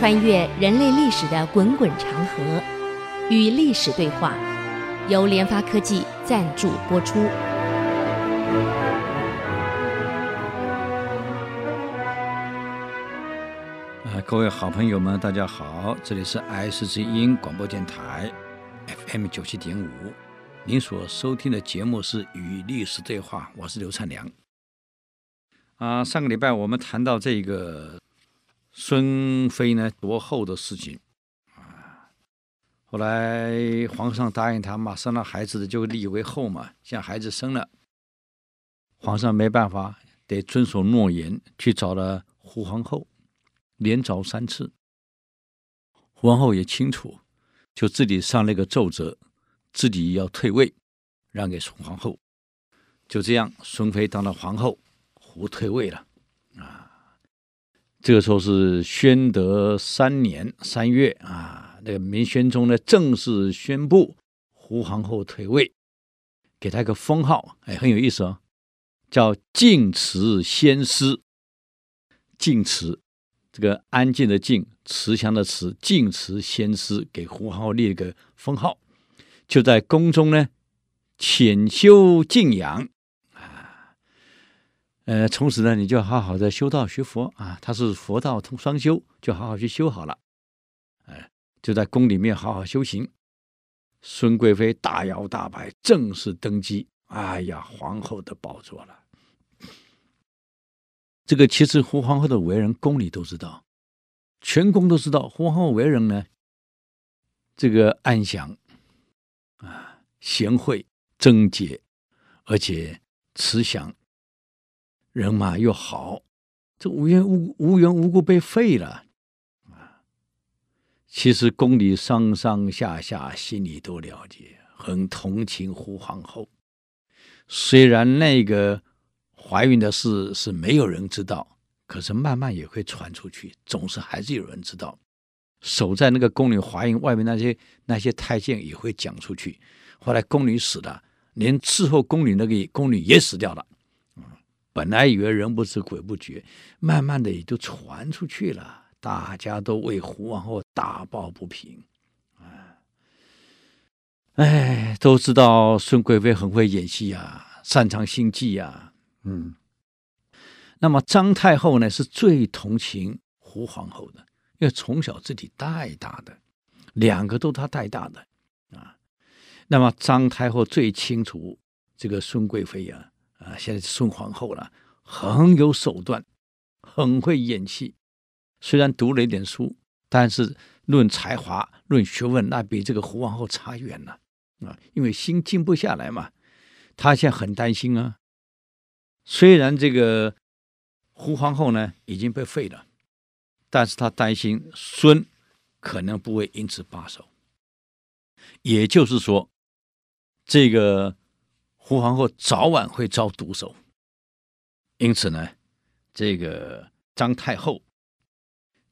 穿越人类历史的滚滚长河，与历史对话，由联发科技赞助播出。啊，各位好朋友们，大家好，这里是 IC 之音广播电台 FM 九七点五，您所收听的节目是《与历史对话》，我是刘灿良。啊，上个礼拜我们谈到这个。孙妃呢夺后的事情啊，后来皇上答应他嘛，生了孩子的就立为后嘛。现在孩子生了，皇上没办法，得遵守诺言，去找了胡皇后，连找三次。胡皇后也清楚，就自己上了一个奏折，自己要退位，让给孙皇后。就这样，孙妃当了皇后，胡退位了。这个时候是宣德三年三月啊，那个明宣宗呢正式宣布胡皇后退位，给她一个封号，哎，很有意思哦，叫静慈仙师。静慈，这个安静的静，慈祥的慈，静慈仙师给胡皇后立了个封号，就在宫中呢潜修静养。呃，从此呢，你就好好的修道学佛啊。他是佛道同双修，就好好去修好了。哎，就在宫里面好好修行。孙贵妃大摇大摆正式登基，哎呀，皇后的宝座了。这个其实胡皇后的为人，宫里都知道，全宫都知道。胡皇后为人呢，这个安详啊，贤惠、贞洁，而且慈祥。人马又好，这无缘无无缘无故被废了啊！其实宫里上上下下心里都了解，很同情胡皇后。虽然那个怀孕的事是没有人知道，可是慢慢也会传出去，总是还是有人知道。守在那个宫里怀孕，外面那些那些太监也会讲出去。后来宫女死了，连伺候宫女那个宫女也死掉了。本来以为人不知鬼不觉，慢慢的也就传出去了，大家都为胡皇后打抱不平，啊，哎，都知道孙贵妃很会演戏啊，擅长心计啊，嗯。那么张太后呢，是最同情胡皇后的，因为从小自己带大的，两个都她带大的啊。那么张太后最清楚这个孙贵妃呀。啊，现在孙皇后了，很有手段，很会演戏。虽然读了一点书，但是论才华、论学问，那比这个胡皇后差远了啊！因为心静不下来嘛。她现在很担心啊。虽然这个胡皇后呢已经被废了，但是她担心孙可能不会因此罢手。也就是说，这个。胡皇后早晚会遭毒手，因此呢，这个张太后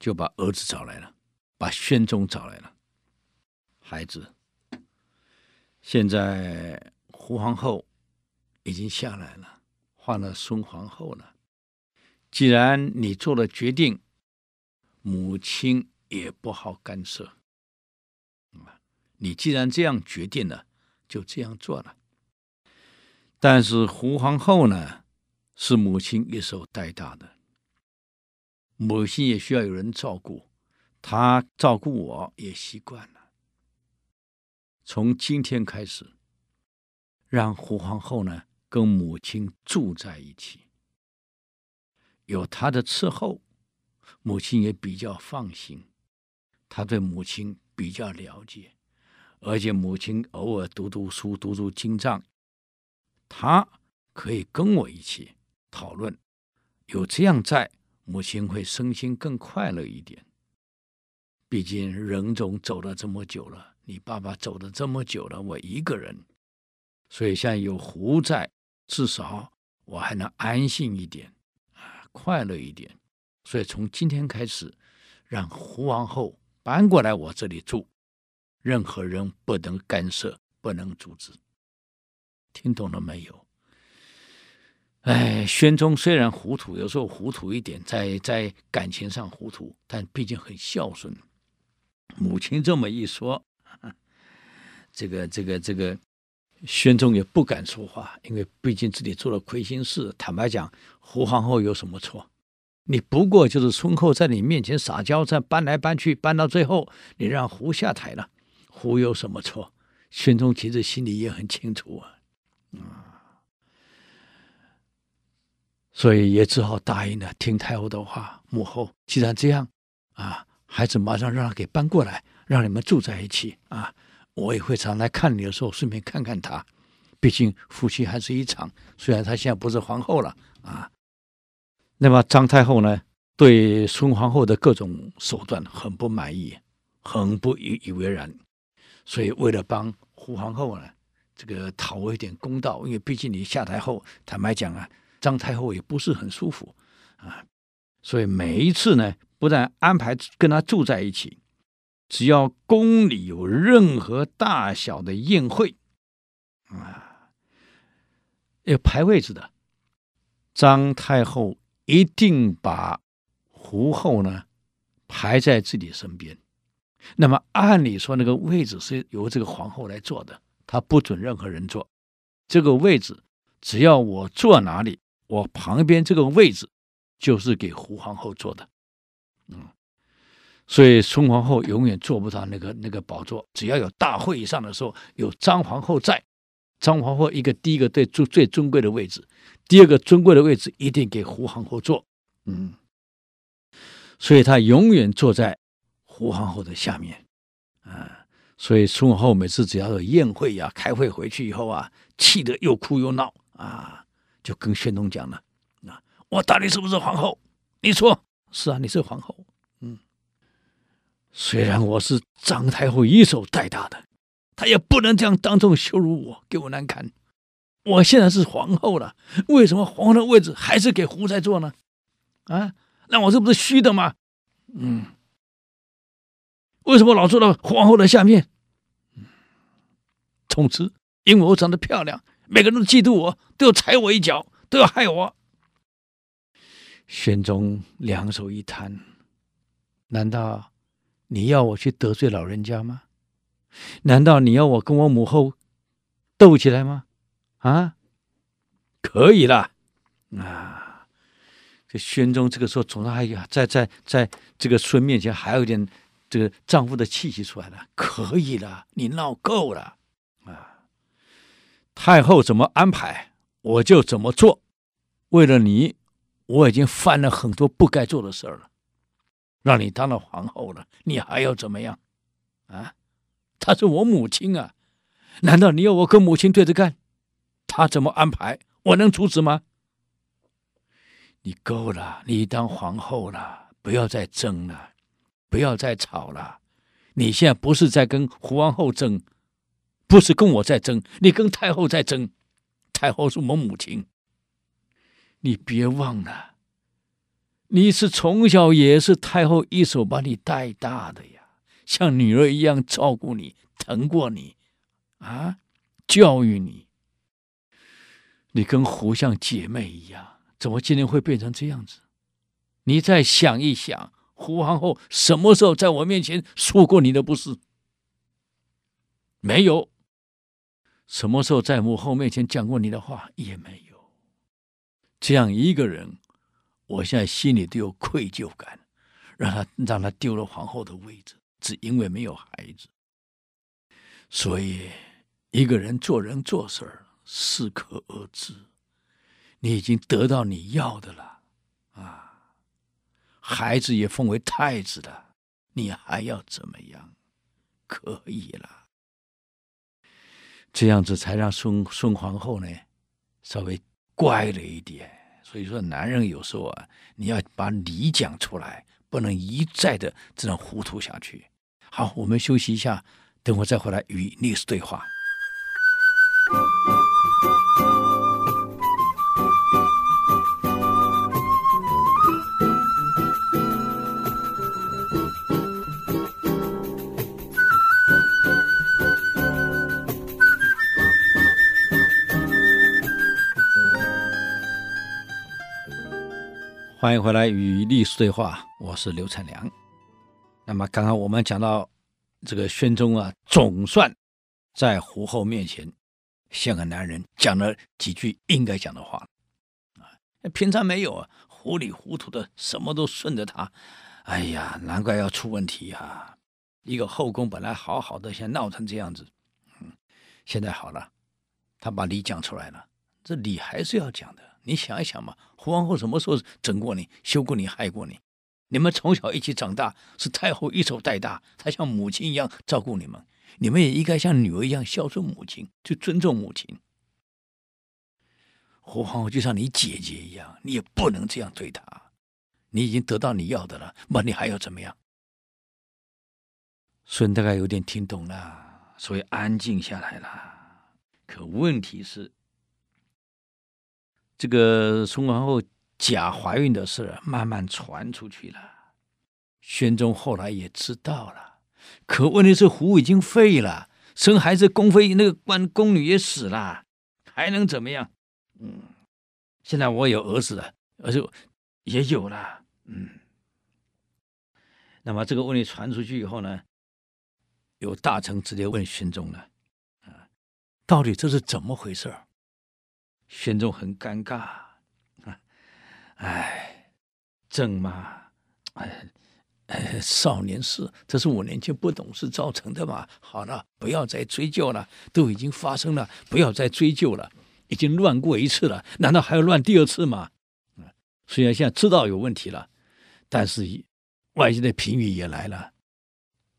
就把儿子找来了，把宣宗找来了。孩子，现在胡皇后已经下来了，换了孙皇后了。既然你做了决定，母亲也不好干涉。你既然这样决定了，就这样做了。但是胡皇后呢，是母亲一手带大的，母亲也需要有人照顾，她照顾我也习惯了。从今天开始，让胡皇后呢跟母亲住在一起，有她的伺候，母亲也比较放心，她对母亲比较了解，而且母亲偶尔读读书，读读经藏。他可以跟我一起讨论，有这样在，母亲会身心更快乐一点。毕竟仁宗走了这么久了，你爸爸走了这么久了，我一个人，所以现在有胡在，至少我还能安心一点，啊，快乐一点。所以从今天开始，让胡王后搬过来我这里住，任何人不能干涉，不能阻止。听懂了没有？哎，宣宗虽然糊涂，有时候糊涂一点，在在感情上糊涂，但毕竟很孝顺。母亲这么一说，这个这个这个，宣宗也不敢说话，因为毕竟自己做了亏心事。坦白讲，胡皇后有什么错？你不过就是孙后在你面前撒娇，再搬来搬去，搬到最后，你让胡下台了，胡有什么错？宣宗其实心里也很清楚啊，啊，所以也只好答应了，听太后的话。母后既然这样，啊，孩子马上让他给搬过来，让你们住在一起啊。我也会常来看你的时候，顺便看看他，毕竟夫妻还是一场。虽然他现在不是皇后了啊。那么张太后呢，对孙皇后的各种手段很不满意，很不以以为然，所以为了帮胡皇后呢，这个讨回一点公道，因为毕竟你下台后，坦白讲啊，张太后也不是很舒服啊，所以每一次呢，不但安排跟他住在一起，只要宫里有任何大小的宴会啊，要排位置的，张太后。一定把胡后呢排在自己身边。那么按理说，那个位置是由这个皇后来坐的，他不准任何人坐。这个位置只要我坐哪里，我旁边这个位置就是给胡皇后坐的。嗯，所以孙皇后永远坐不到那个那个宝座。只要有大会议上的时候，有张皇后在。张皇后一个第一个最最最尊贵的位置，第二个尊贵的位置一定给胡皇后坐，嗯，所以她永远坐在胡皇后的下面，所以孙皇后每次只要有宴会呀、开会回去以后啊，气得又哭又闹啊，就跟宣宗讲了，啊，我到底是不是皇后？你说是啊，你是皇后，嗯，虽然我是张太后一手带大的。她也不能这样当众羞辱我，给我难堪。我现在是皇后了，为什么皇后的位置还是给胡在坐呢？啊，那我这不是虚的吗？嗯，为什么老坐到皇后的下面？嗯，从此因为我长得漂亮，每个人都嫉妒我，都要踩我一脚，都要害我。宣宗两手一摊，难道你要我去得罪老人家吗？难道你要我跟我母后斗起来吗？啊，可以了啊！这宣宗这个时候总算还有在在在这个孙面前还有一点这个丈夫的气息出来了。可以了，你闹够了啊！太后怎么安排，我就怎么做。为了你，我已经犯了很多不该做的事儿了，让你当了皇后了，你还要怎么样啊？她是我母亲啊，难道你要我跟母亲对着干？她怎么安排，我能阻止吗？你够了，你当皇后了，不要再争了，不要再吵了。你现在不是在跟胡皇后争，不是跟我在争，你跟太后在争。太后是我们母亲，你别忘了，你是从小也是太后一手把你带大的呀。像女儿一样照顾你、疼过你，啊，教育你。你跟胡像姐妹一样，怎么今天会变成这样子？你再想一想，胡皇后什么时候在我面前说过你的不是？没有。什么时候在母后面前讲过你的话？也没有。这样一个人，我现在心里都有愧疚感，让他让他丢了皇后的位置。只因为没有孩子，所以一个人做人做事儿适可而止。你已经得到你要的了啊，孩子也封为太子了，你还要怎么样？可以了，这样子才让孙孙皇后呢稍微乖了一点。所以说，男人有时候啊，你要把理讲出来。不能一再的这样糊涂下去。好，我们休息一下，等会再回来与历史对话。欢迎回来与历史对话，我是刘灿良。那么刚刚我们讲到这个宣宗啊，总算在胡后面前像个男人讲了几句应该讲的话啊，平常没有啊，糊里糊涂的什么都顺着他，哎呀，难怪要出问题啊！一个后宫本来好好的，现在闹成这样子，嗯，现在好了，他把理讲出来了，这理还是要讲的。你想一想嘛，胡皇后什么时候整过你、羞过你、害过你？你们从小一起长大，是太后一手带大，她像母亲一样照顾你们，你们也应该像女儿一样孝顺母亲，去尊重母亲。胡皇后就像你姐姐一样，你也不能这样对她。你已经得到你要的了，那你还要怎么样？孙大概有点听懂了，所以安静下来了。可问题是。这个孙皇后假怀孕的事慢慢传出去了，宣宗后来也知道了。可问题是胡已经废了，生孩子宫妃那个官宫女也死了，还能怎么样？嗯，现在我有儿子了，儿子也有了。嗯，那么这个问题传出去以后呢，有大臣直接问宣宗了：啊，到底这是怎么回事？宣宗很尴尬，啊，哎，朕嘛，哎，少年事，这是我年轻不懂事造成的嘛。好了，不要再追究了，都已经发生了，不要再追究了，已经乱过一次了，难道还要乱第二次吗？虽然现在知道有问题了，但是外界的评语也来了，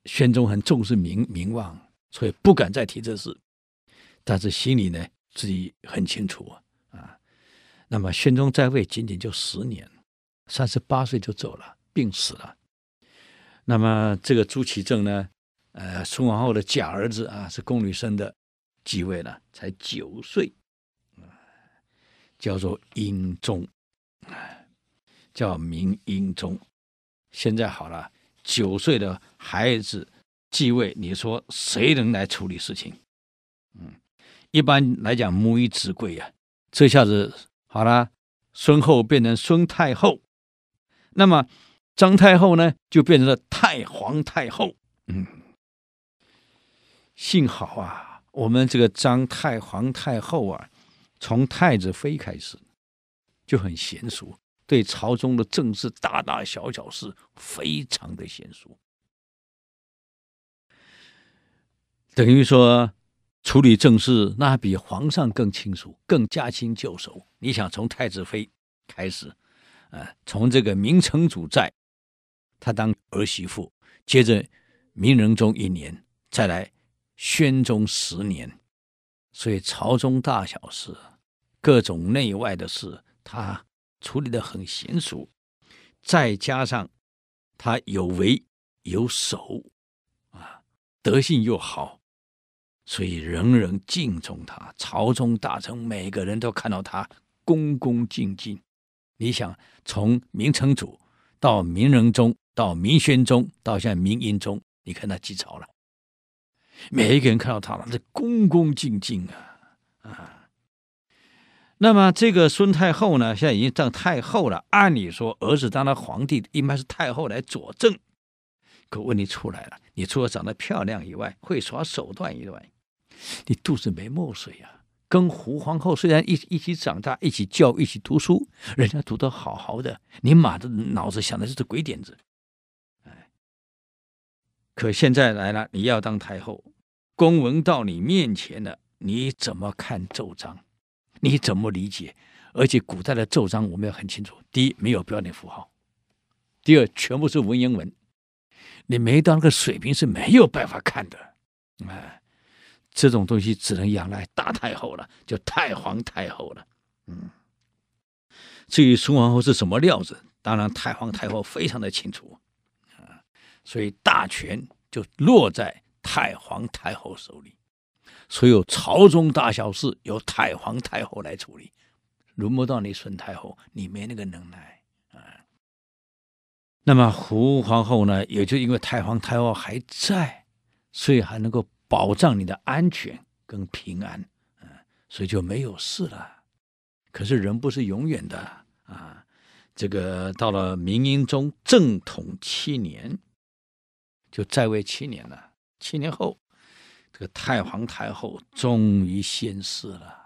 宣宗很重视名名望，所以不敢再提这事，但是心里呢？自己很清楚啊，啊，那么宣宗在位仅仅就十年，三十八岁就走了，病死了。那么这个朱祁镇呢，呃，孙皇后的假儿子啊，是宫女生的，继位了，才九岁，啊叫做英宗，叫明英宗。现在好了，九岁的孩子继位，你说谁能来处理事情？嗯。一般来讲，母以子贵呀，这下子好了，孙后变成孙太后，那么张太后呢，就变成了太皇太后。嗯，幸好啊，我们这个张太皇太后啊，从太子妃开始就很娴熟，对朝中的政事大大小小事非常的娴熟，等于说。处理政事，那比皇上更清楚，更驾轻就熟。你想从太子妃开始，啊，从这个明成祖在，他当儿媳妇，接着明仁宗一年，再来宣宗十年，所以朝中大小事，各种内外的事，他处理得很娴熟。再加上他有为有守，啊，德性又好。所以人人敬重他，朝中大臣每个人都看到他恭恭敬敬。你想，从明成祖到明仁宗，到明宣宗，到现在明英宗，你看他几朝了？每一个人看到他了，这恭恭敬敬啊啊！那么这个孙太后呢，现在已经当太后了。按理说，儿子当了皇帝，应该是太后来佐证。可问题出来了，你除了长得漂亮以外，会耍手段以外，你肚子没墨水呀、跟胡皇后虽然一一起长大，一起教，一起读书，人家读得好好的，你妈的脑子想的是这鬼点子。哎，可现在来了，你要当太后，公文到你面前了，你怎么看奏章？你怎么理解？而且古代的奏章我们要很清楚：第一，没有标点符号；第二，全部是文言文，你没到那个水平是没有办法看的。哎。这种东西只能仰赖大太后了，就太皇太后了。嗯，至于孙皇后是什么料子，当然太皇太后非常的清楚啊，所以大权就落在太皇太后手里，所有朝中大小事由太皇太后来处理，轮不到你孙太后，你没那个能耐啊。那么胡皇后呢，也就因为太皇太后还在，所以还能够。保障你的安全跟平安，嗯，所以就没有事了。可是人不是永远的啊，这个到了明英宗正统七年，就在位七年了。七年后，这个太皇太后终于仙逝了。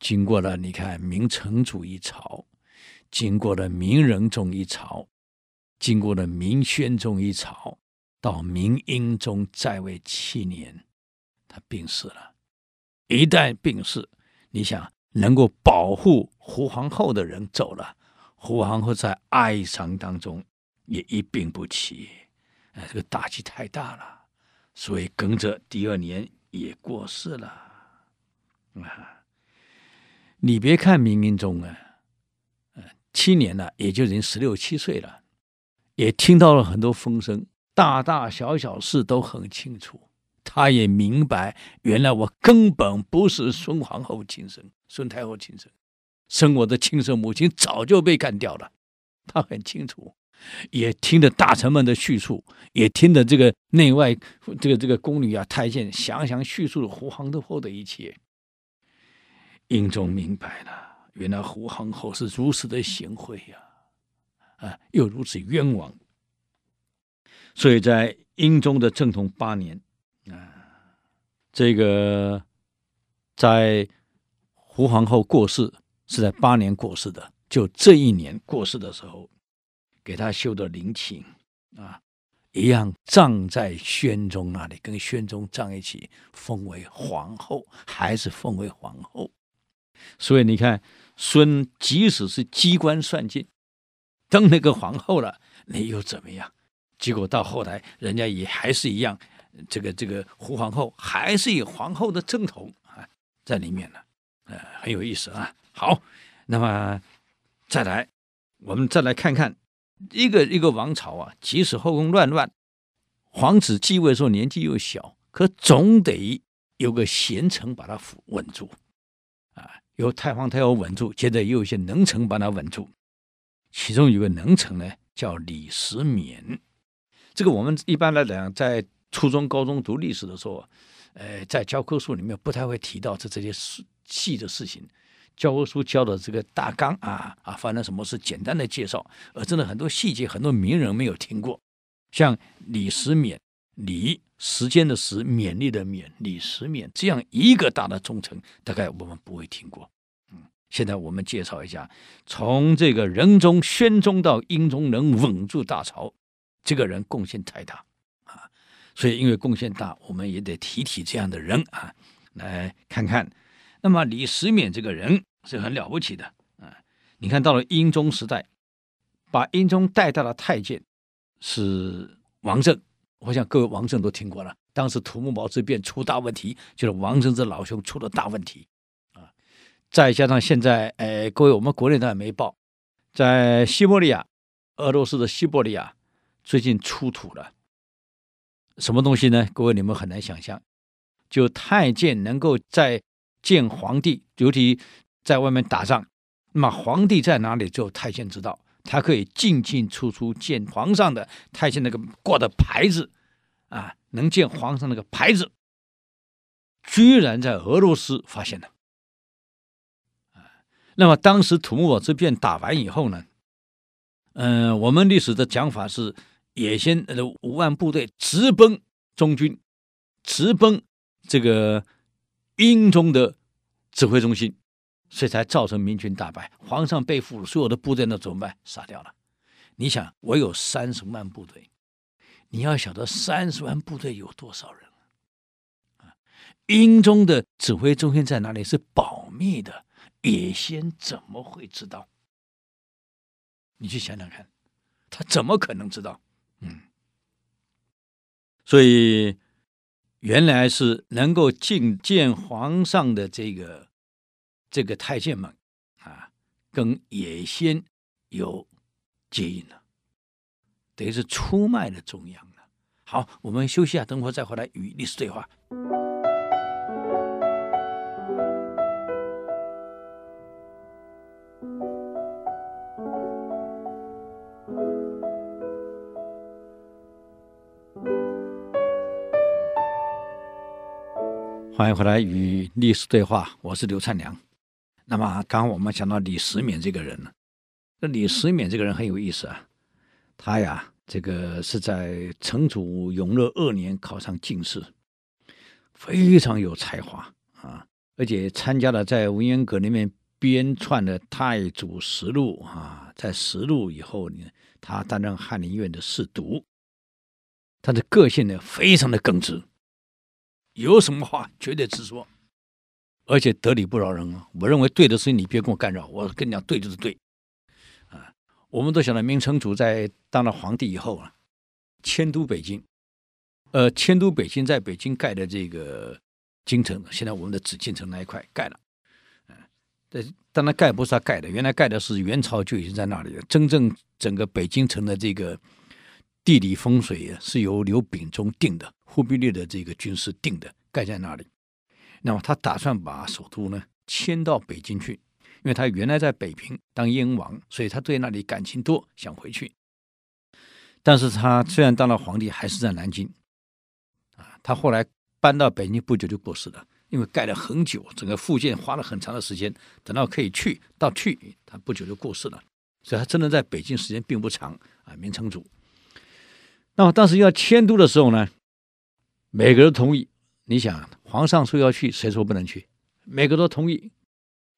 经过了你看明成祖一朝，经过了明仁宗一朝，经过了明宣宗一朝，到明英宗在位七年，他病逝了。一旦病逝，你想能够保护胡皇后的人走了。胡皇后在哀伤当中也一病不起，哎，这个打击太大了，所以跟着第二年也过世了。啊，你别看明英宗啊，七年了，也就已经十六七岁了，也听到了很多风声，大大小小事都很清楚。他也明白，原来我根本不是孙皇后亲生，孙太后亲生。生我的亲生母亲早就被干掉了，他很清楚，也听着大臣们的叙述，也听着这个内外这个这个宫女啊太监详详叙述了胡皇后的一切。英宗明白了，原来胡皇后是如此的贤惠呀，啊，又如此冤枉，所以在英宗的正统八年啊，这个在胡皇后过世。是在八年过世的，就这一年过世的时候，给他修的陵寝啊，一样葬在宣宗那里，跟宣宗葬一起，封为皇后，还是封为皇后。所以你看，孙即使是机关算尽，当那个皇后了，你又怎么样？结果到后来，人家也还是一样，这个这个胡皇后还是以皇后的正统啊在里面呢，呃，很有意思啊。好，那么再来，我们再来看看一个一个王朝啊，即使后宫乱乱，皇子继位的时候年纪又小，可总得有个贤臣把他扶稳住啊，由太皇太后稳住，接着又有一些能臣把他稳住。其中有个能臣呢，叫李时勉。这个我们一般来讲，在初中、高中读历史的时候，呃，在教科书里面不太会提到这这些细细的事情。教科书教的这个大纲啊啊，发生什么事简单的介绍，而真的很多细节，很多名人没有听过。像李时勉，李时间的时，勉励的勉，李时勉这样一个大的忠臣，大概我们不会听过。嗯，现在我们介绍一下，从这个仁宗、宣宗到英宗能稳住大朝，这个人贡献太大啊。所以因为贡献大，我们也得提提这样的人啊，来看看。那么李时勉这个人。是很了不起的啊！你看到了英宗时代，把英宗带大的太监是王振，我想各位王振都听过了。当时土木堡之变出大问题，就是王振这老兄出了大问题啊！再加上现在，哎，各位我们国内当然没报，在西伯利亚，俄罗斯的西伯利亚最近出土了什么东西呢？各位你们很难想象，就太监能够在见皇帝，尤其。在外面打仗，那么皇帝在哪里，只有太监知道。他可以进进出出见皇上的太监那个挂的牌子，啊，能见皇上那个牌子，居然在俄罗斯发现了。啊，那么当时土木堡之变打完以后呢，嗯、我们历史的讲法是，也先呃五万部队直奔中军，直奔这个英宗的指挥中心。所以才造成明军大败，皇上被俘，所有的部队呢怎么办？杀掉了。你想，我有三十万部队，你要晓得三十万部队有多少人啊？英宗的指挥中心在哪里？是保密的，也先怎么会知道？你去想想看，他怎么可能知道？嗯，所以原来是能够觐见皇上的这个。这个太监们啊，跟野仙有接应了，等于是出卖了中央了。好，我们休息一下，等会再回来与历史对话。欢迎回来与历史对话，我是刘灿良。那么，刚刚我们讲到李时勉这个人呢，那李时勉这个人很有意思啊，他呀，这个是在成祖永乐二年考上进士，非常有才华啊，而且参加了在文渊阁里面编撰的《太祖实录》啊，在实录以后呢，他担任翰林院的侍读，他的个性呢非常的耿直，有什么话绝对直说，而且得理不饶人啊！我认为对的事情你别跟我干扰，我跟你讲对就是对。啊我们都晓得，明成祖在当了皇帝以后啊，迁都北京。呃，迁都北京，在北京盖的这个京城，现在我们的紫禁城那一块盖了。嗯，但当然盖不是他盖的，原来盖的是元朝就已经在那里了。真正整个北京城的这个地理风水是由刘秉忠定的，忽必烈的这个军师定的，盖在那里。那么他打算把首都呢迁到北京去。因为他原来在北平当燕王，所以他对那里感情多，想回去。但是他虽然当了皇帝，还是在南京。啊，他后来搬到北京不久就过世了，因为盖了很久，整个复建花了很长的时间，等到可以去到去，他不久就过世了。所以他真的在北京时间并不长啊，明成祖。那么当时要迁都的时候呢，每个人都同意。你想，皇上说要去，谁说不能去？每个都同意。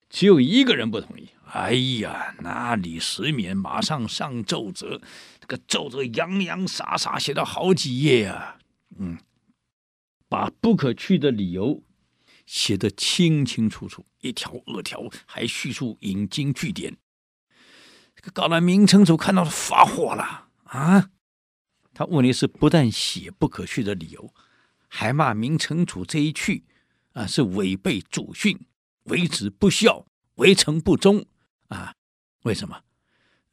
只有一个人不同意。哎呀，那李时勉马上上奏折，这个奏折洋洋洒洒写了好几页啊，嗯，把不可去的理由写得清清楚楚，一条二条，还叙述引经据典。这个搞得明成祖看到发火了啊！他问题是不但写不可去的理由，还骂明成祖这一去啊是违背祖训。为子不孝，为臣不忠啊！为什么？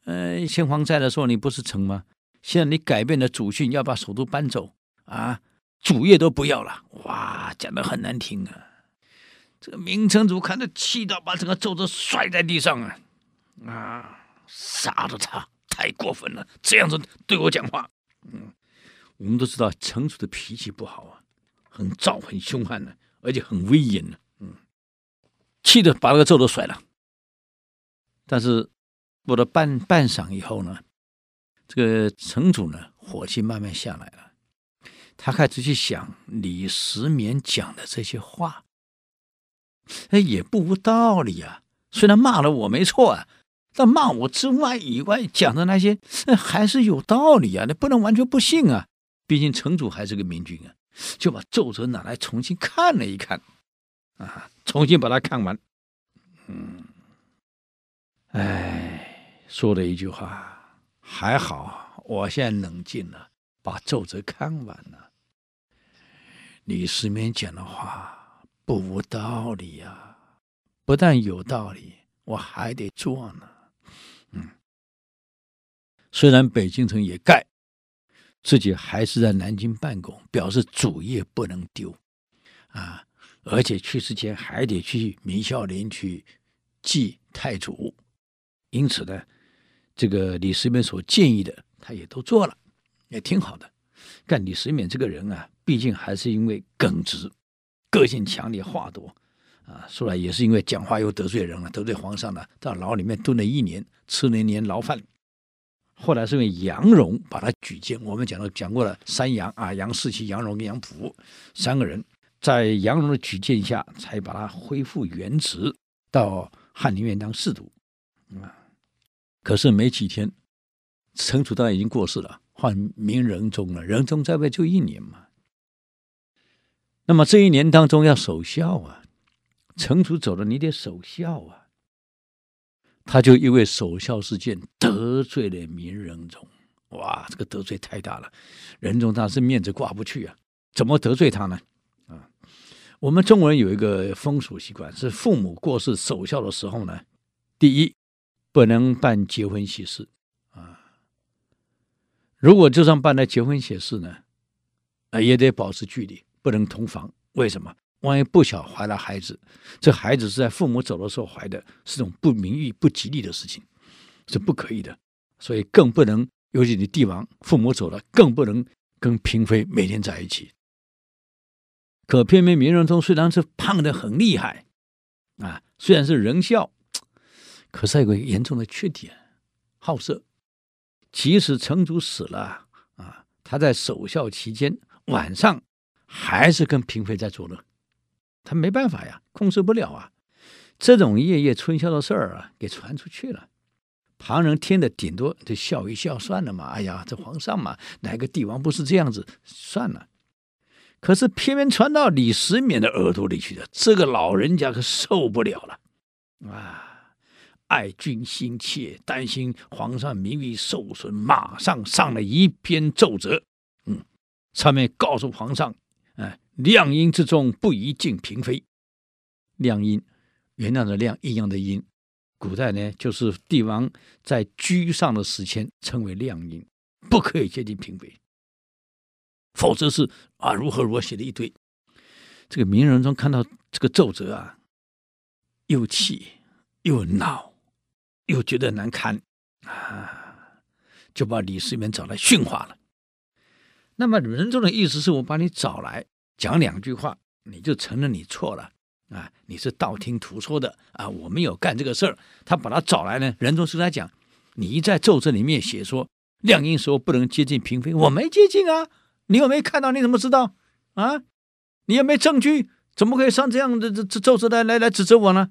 呃，先皇在的时候你不是臣吗？现在你改变了祖训，要把首都搬走啊，主业都不要了，哇，讲的很难听啊！这个明成祖看着气到把整个奏折摔在地上啊！啊，杀了他！太过分了，这样子对我讲话。嗯，我们都知道成祖的脾气不好啊，很躁，很凶悍的，而且很威严的。嗯气得把那个奏都甩了，但是过了半半晌以后呢，这个城主呢火气慢慢下来了，他开始去想李时勉讲的这些话，哎，也不无道理啊。虽然骂了我没错啊，但骂我之外以外讲的那些，还是有道理啊。你不能完全不信啊，毕竟城主还是个明君啊。就把奏折拿来重新看了一看。啊，重新把它看完。嗯，哎，说了一句话，还好，我现在冷静了，把奏折看完了。李世民讲的话不无道理呀，不但有道理，我还得做呢。嗯，虽然北京城也盖，自己还是在南京办公，表示主业不能丢啊。而且去世前还得去明孝陵去祭太祖，因此呢，这个李世民所建议的，他也都做了，也挺好的。但李世民这个人啊，毕竟还是因为耿直，个性强烈，话多啊，说来也是因为讲话又得罪人了，得罪皇上了，到牢里面蹲了一年，吃了一年牢饭。后来是用杨荣把他举荐，我们讲了讲过了，三杨啊，杨士奇、杨荣跟杨溥三个人。在杨荣的举荐下，才把他恢复原职，到翰林院当侍读。啊，可是没几天，成祖当然已经过世了，换明仁宗了。仁宗在位就一年嘛。那么这一年当中要守孝啊，成祖走了，你得守孝啊。他就因为守孝事件得罪了明仁宗，哇，这个得罪太大了，仁宗当时面子挂不去啊，怎么得罪他呢？啊我们中国人有一个风俗习惯，是父母过世守孝的时候呢，第一不能办结婚喜事啊。如果就算办了结婚喜事呢，啊也得保持距离，不能同房。为什么？万一不巧怀了孩子，这孩子是在父母走的时候怀的，是种不名誉、不吉利的事情，是不可以的。所以更不能，尤其你帝王父母走了，更不能跟嫔妃每天在一起。可偏偏明仁宗虽然是胖得很厉害，啊，虽然是仁孝，可是还有个严重的缺点，好色，即使成祖死了啊，他在守孝期间晚上还是跟嫔妃在作乐，他没办法呀，控制不了啊。这种夜夜春宵的事儿啊，给传出去了，旁人听的顶多就笑一笑算了嘛。哎呀，这皇上嘛，哪个帝王不是这样子？算了。可是偏偏传到李世民的耳朵里去了，这个老人家可受不了了啊！爱君心切，担心皇上名誉受损，马上上了一篇奏折，嗯，上面告诉皇上，哎，谅阴之中不宜近嫔妃。亮阴。原谅的亮，阴阳的阴，古代呢，就是帝王在居上的时间称为亮阴，不可以接近嫔妃，否则是啊，如何如何写的一堆。这个名人中看到这个奏折啊，又气又恼，又觉得难堪啊，就把李世民找来训话了。那么仁宗的意思是我把你找来讲两句话，你就承认你错了。啊，你是道听途说的啊！我没有干这个事儿。他把他找来呢，仁宗是他讲，你一在奏折里面写说，亮英说不能接近嫔妃，我没接近啊！你有没看到？你怎么知道啊？你有没证据？怎么可以上这样的这这奏折来来来指责我呢？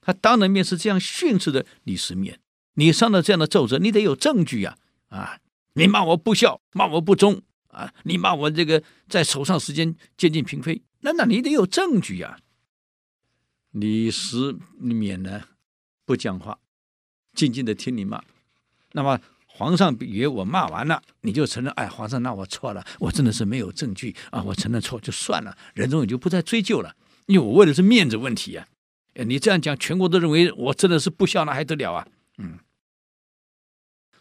他当着面是这样训斥的李世民，你上了这样的奏折，你得有证据呀！啊，你骂我不孝，骂我不忠啊！你骂我这个在手上时间接近嫔妃，那那你得有证据呀！李世民呢，不讲话，静静的听你骂。那么皇上以为我骂完了，你就承认，哎，皇上，那我错了，我真的是没有证据啊，我承认错就算了，仁宗也就不再追究了，因为我为的是面子问题呀、啊。你这样讲，全国都认为我真的是不孝，那还得了啊？嗯。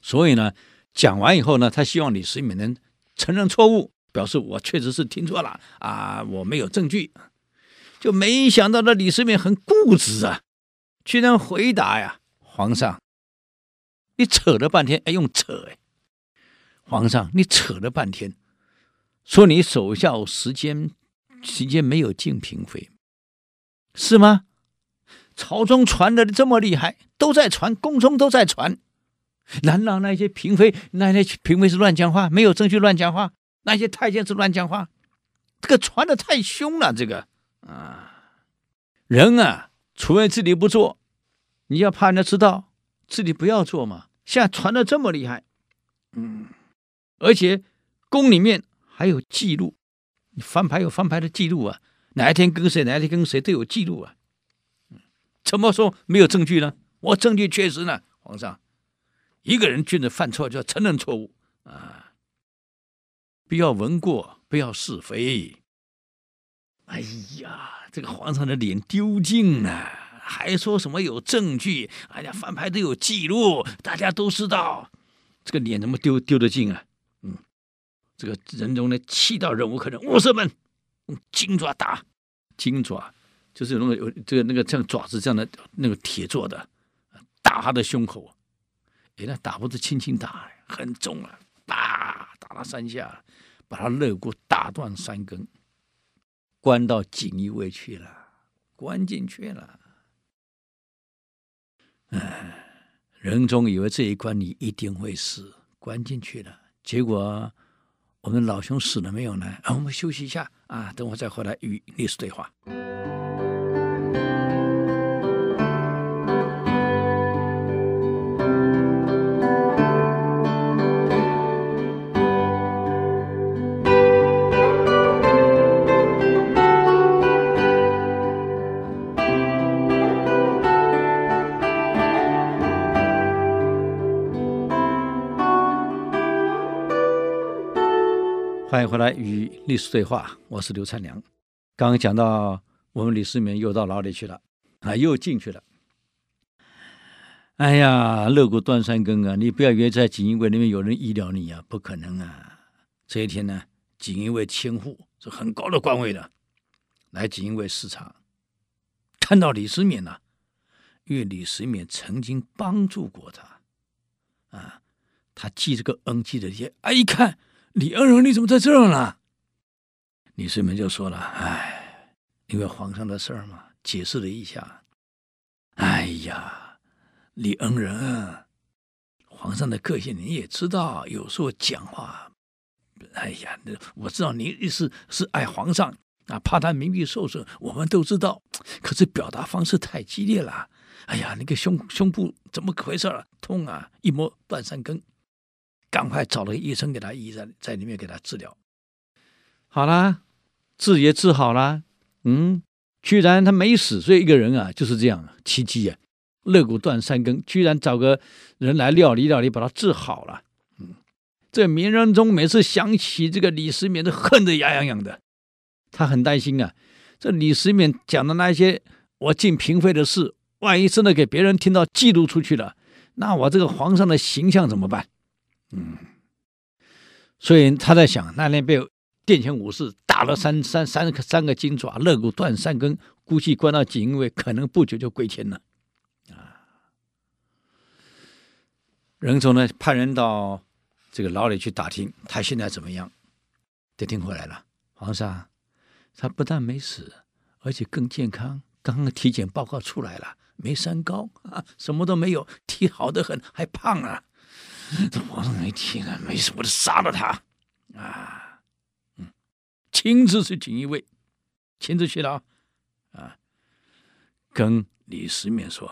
所以呢，讲完以后呢，他希望李世民能承认错误，表示我确实是听错了啊，我没有证据。就没想到这李世民很固执啊，居然回答呀，皇上，你扯了半天，哎，用扯哎，皇上，你扯了半天，说你守孝时间时间没有敬嫔妃，是吗？朝中传的这么厉害，都在传，宫中都在传，难道那些嫔妃，那些嫔妃是乱讲话，没有证据乱讲话？那些太监是乱讲话？这个传的太凶了，这个。啊，人啊，除非自己不做，你要怕人家知道，自己不要做嘛。现在传的这么厉害，嗯，而且宫里面还有记录，你翻牌有翻牌的记录啊，哪一天跟谁，哪一天跟谁都有记录啊。怎么说没有证据呢？我证据确实呢，皇上，一个人君子犯错就要承认错误啊，不要闻过，不要是非。哎呀，这个皇上的脸丢尽了，还说什么有证据？哎呀，翻牌都有记录，大家都知道，这个脸怎么丢丢得尽啊？嗯，这个仁宗呢，气到忍无可忍，卧射门，用金爪打，金爪就是那个有这个那个像爪子这样的那个铁做的，打他的胸口。哎，那打不是轻轻打，很重啊，打打了三下，把他肋骨打断三根。关到锦衣卫去了，关进去了。哎，仁宗以为这一关你一定会死，关进去了。结果我们老兄死了没有呢？啊，我们休息一下啊，等会再回来与历史对话。欢迎回来与历史对话，我是刘灿良。刚刚讲到我们李世民又到牢里去了啊，又进去了。哎呀，肋骨断三根啊！你不要以为在锦衣卫那边有人医疗你啊，不可能啊！这一天呢，锦衣卫千户是很高的官位的，来锦衣卫视察，看到李世民了，因为李世民曾经帮助过他啊，他记这个恩记的些，啊，一看。李恩人，你怎么在这儿呢？李世民就说了：“哎，因为皇上的事儿嘛，解释了一下。哎呀，李恩人，皇上的个性你也知道，有时候讲话，哎呀，我知道你意思是爱皇上啊，怕他名誉受损，我们都知道。可是表达方式太激烈了，哎呀，那个胸胸部怎么回事啊？痛啊，一摸断三根，赶快找了个医生给他医在在里面给他治疗。好啦，治也治好了，嗯，居然他没死，所以一个人啊就是这样奇迹啊。肋骨断三根，居然找个人来料理料理，把他治好了。嗯，这明仁宗每次想起这个李世民，都恨得牙痒痒的。他很担心啊，这李世民讲的那些我进嫔妃的事，万一真的给别人听到，记录出去了，那我这个皇上的形象怎么办？嗯，所以他在想，那天被殿前武士打了三三三个三个金爪，肋骨断三根，估计关到锦衣卫，可能不久就归天了。啊仁宗呢，派人到这个牢里去打听他现在怎么样，就听回来了。皇上，他不但没死，而且更健康。刚刚体检报告出来了，没三高啊，什么都没有，体好得很，还胖啊。这皇上一听啊，没事，我就杀了他啊！嗯，亲自去锦衣卫，亲自去了啊，跟李世民说：“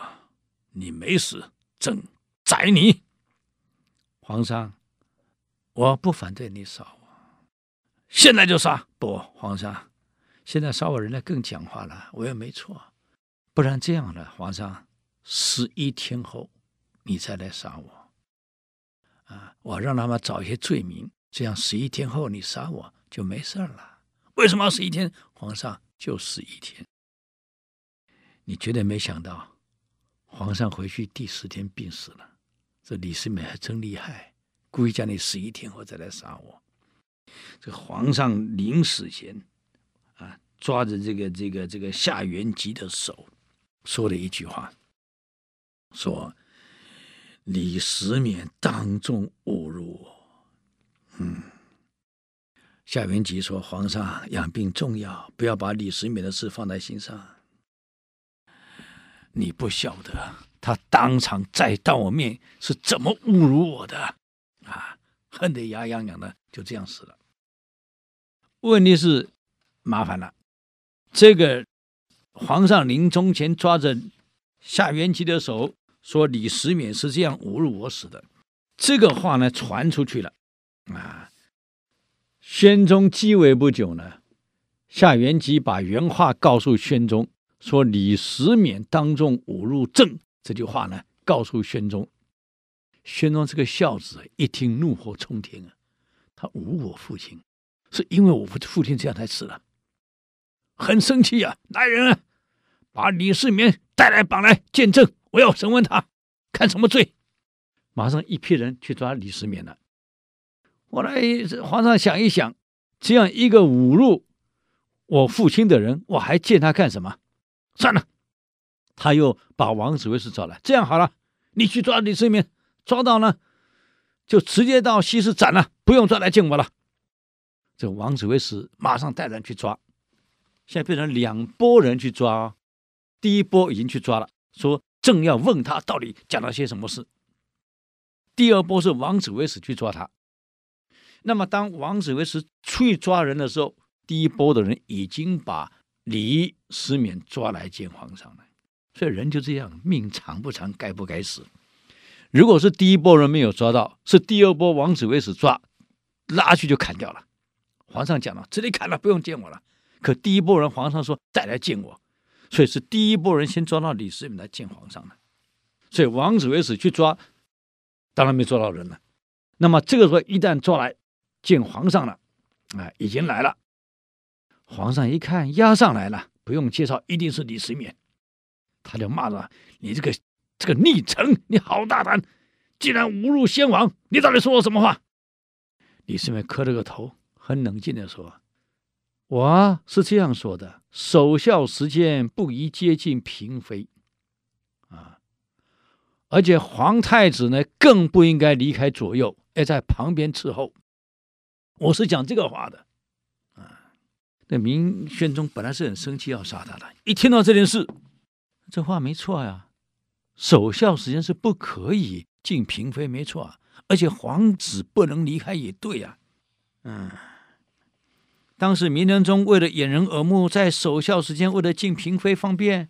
你没死，朕宰你。”皇上，我不反对你杀我，现在就杀。不，皇上，现在杀我人家更讲话了，我也没错。不然这样了，皇上，十一天后你再来杀我。啊，我让他们找一些罪名，这样十一天后你杀我就没事了。为什么要十一天？皇上，就十一天。你绝对没想到，皇上回去第十天病死了。这李世民还真厉害，故意叫你十一天后再来杀我。这皇上临死前啊，抓着这个这个这个夏元吉的手，说了一句话，说李世民当众侮辱我。嗯，夏元吉说：“皇上养病重要，不要把李世民的事放在心上。你不晓得。”他当场再当我面是怎么侮辱我的啊！恨得牙痒痒的，就这样死了。问题是麻烦了，这个皇上临终前抓着夏元吉的手，说李世民是这样侮辱我死的。这个话呢传出去了啊！宣宗继位不久呢，夏元吉把原话告诉宣宗，说李世民当众侮辱朕。这句话呢，告诉宣宗，宣宗这个孝子一听怒火冲天啊！他侮辱我父亲，是因为我父亲这样才死了，很生气啊！来人啊，把李世民带来绑来见朕，我要审问他，看什么罪。马上一批人去抓李世民了。后来皇上想一想，这样一个侮辱我父亲的人，我还见他干什么？算了。他又把王子维使找来，这样好了，你去抓李世民，抓到呢，就直接到西市斩了，不用抓来见我了。这王子维使马上带人去抓，现在变成两拨人去抓，第一波已经去抓了，说正要问他到底讲了些什么事。第二波是王子维使去抓他，那么当王子维使去抓人的时候，第一波的人已经把李世民抓来见皇上了。所以人就这样，命长不长，该不该死？如果是第一波人没有抓到，是第二波王子维使抓，拉去就砍掉了。皇上讲了，这里砍了，不用见我了。可第一波人，皇上说再来见我，所以是第一波人先抓到李世民来见皇上的。所以王子维使去抓，当然没抓到人了。那么这个时候一旦抓来见皇上了，啊，已经来了。皇上一看押上来了，不用介绍，一定是李世民。他就骂着：“你这个这个逆臣，你好大胆！竟然侮辱先王！你到底说了什么话？”李世民磕了个头，很冷静的说：“我是这样说的，守孝时间不宜接近嫔妃啊，而且皇太子呢，更不应该离开左右，要在旁边伺候。我是讲这个话的啊。”那明宣宗本来是很生气要杀他的，一听到这件事。这话没错呀，守孝时间是不可以进嫔妃没错啊，而且皇子不能离开也对呀、啊。嗯，当时明仁宗为了掩人耳目，在守孝时间为了敬嫔妃方便，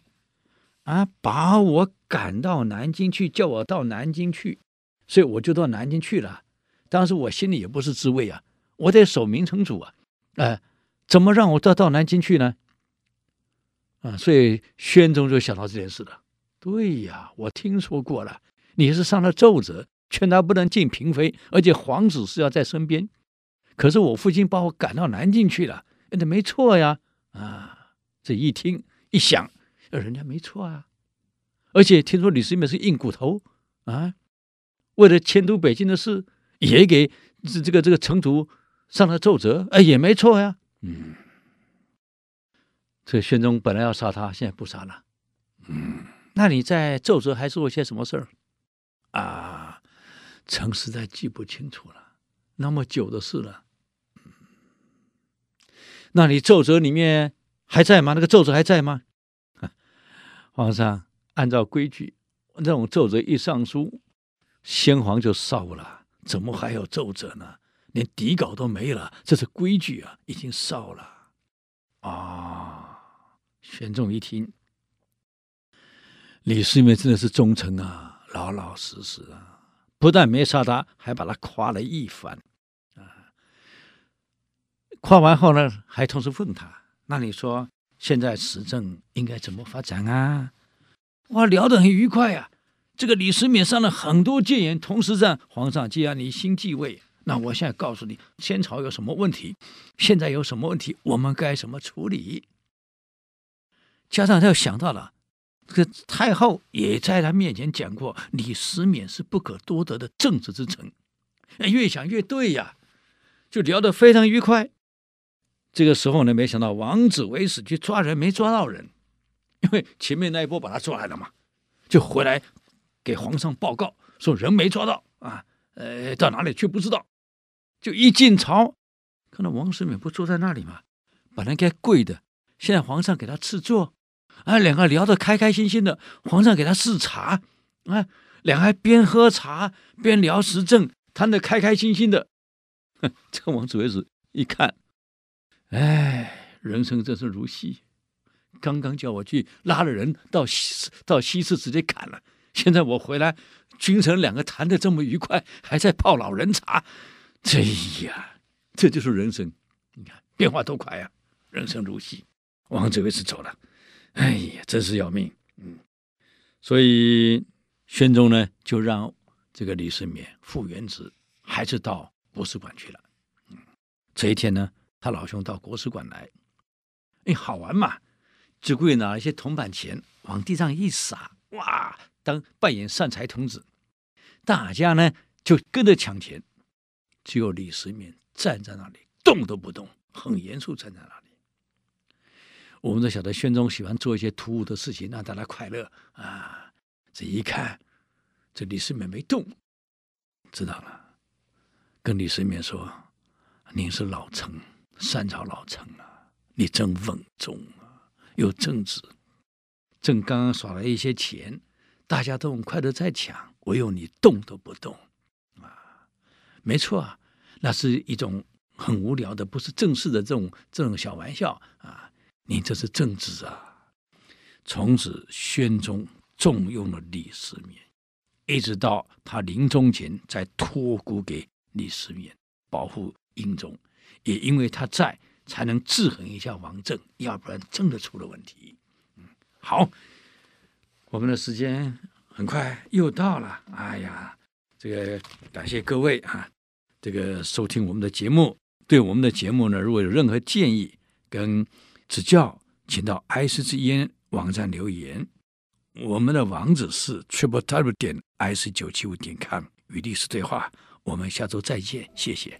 啊，把我赶到南京去，叫我到南京去，所以我就到南京去了。当时我心里也不是滋味啊，我得守明成祖啊，哎、怎么让我到到南京去呢？啊，所以宣宗就想到这件事了。对呀，我听说过了，你是上了奏折，劝他不能敬嫔妃，而且皇子是要在身边。可是我父亲把我赶到南京去了，那没错呀。啊，这一听一想，人家没错啊。而且听说李世民是硬骨头啊，为了迁都北京的事，也给这这个这个成祖上了奏折，哎，也没错呀。嗯。这宣宗本来要杀他，现在不杀了。嗯，那你在奏折还做了些什么事儿？啊，臣实在记不清楚了，那么久的事了。那你奏折里面还在吗？那个奏折还在吗？皇上，按照规矩，那种奏折一上书，先皇就烧了，怎么还有奏折呢？连底稿都没了，这是规矩啊，已经烧了。啊。玄宗一听，李世民真的是忠臣啊，老老实实啊，不但没杀他，还把他夸了一番。夸完后呢，还同时问他：“那你说现在时政应该怎么发展啊？”哇，聊得很愉快啊。这个李世民上了很多谏言，同时在皇上，既然你新继位，那我现在告诉你，先朝有什么问题，现在有什么问题，我们该怎么处理？加上他又想到了，这个太后也在他面前讲过，李世民是不可多得的政治之臣。越想越对呀，就聊得非常愉快。这个时候呢，没想到王子为死去抓人，没抓到人，因为前面那一波把他抓来了嘛，就回来给皇上报告说人没抓到啊，呃，到哪里去不知道。就一进朝，看到王世民不坐在那里嘛，本来该跪的，现在皇上给他赐座。啊，两个聊得开开心心的，皇上给他赐茶，啊，两个还边喝茶边聊时政，谈得开开心心的。哼，这个王子维子一看，哎，人生真是如戏。刚刚叫我去拉了人到西到西市直接砍了，现在我回来，君臣两个谈的这么愉快，还在泡老人茶。这呀，这就是人生，你看变化多快呀，人生如戏，王子维是走了。哎呀，真是要命！嗯，所以宣宗呢，就让这个李世民复原职，还是到博士馆去了。嗯，这一天呢，他老兄到国史馆来，哎，好玩嘛！只顾拿一些铜板钱往地上一撒，哇，当扮演善财童子，大家呢就跟着抢钱，只有李世民站在那里动都不动，很严肃站在那里。我们都晓得，宣宗喜欢做一些突兀的事情，让大家快乐啊！这一看，这李世民没动，知道了，跟李世民说：“您是老臣，三朝老臣啊，你真稳重啊，又正直。朕刚刚耍了一些钱，大家都很快的在抢，唯有你动都不动啊！没错啊，那是一种很无聊的，不是正式的这种这种小玩笑啊。”你这是正直啊！从此，宣宗重用了李世民，一直到他临终前才托孤给李世民保护英宗。也因为他在，才能制衡一下王政，要不然真的出了问题。嗯，好，我们的时间很快又到了。哎呀，这个感谢各位啊，这个收听我们的节目。对我们的节目呢，如果有任何建议跟指教，请到 ICGN 网站留言。我们的网址是 triple w 点 ic 九七五点 com 与历史对话。我们下周再见，谢谢。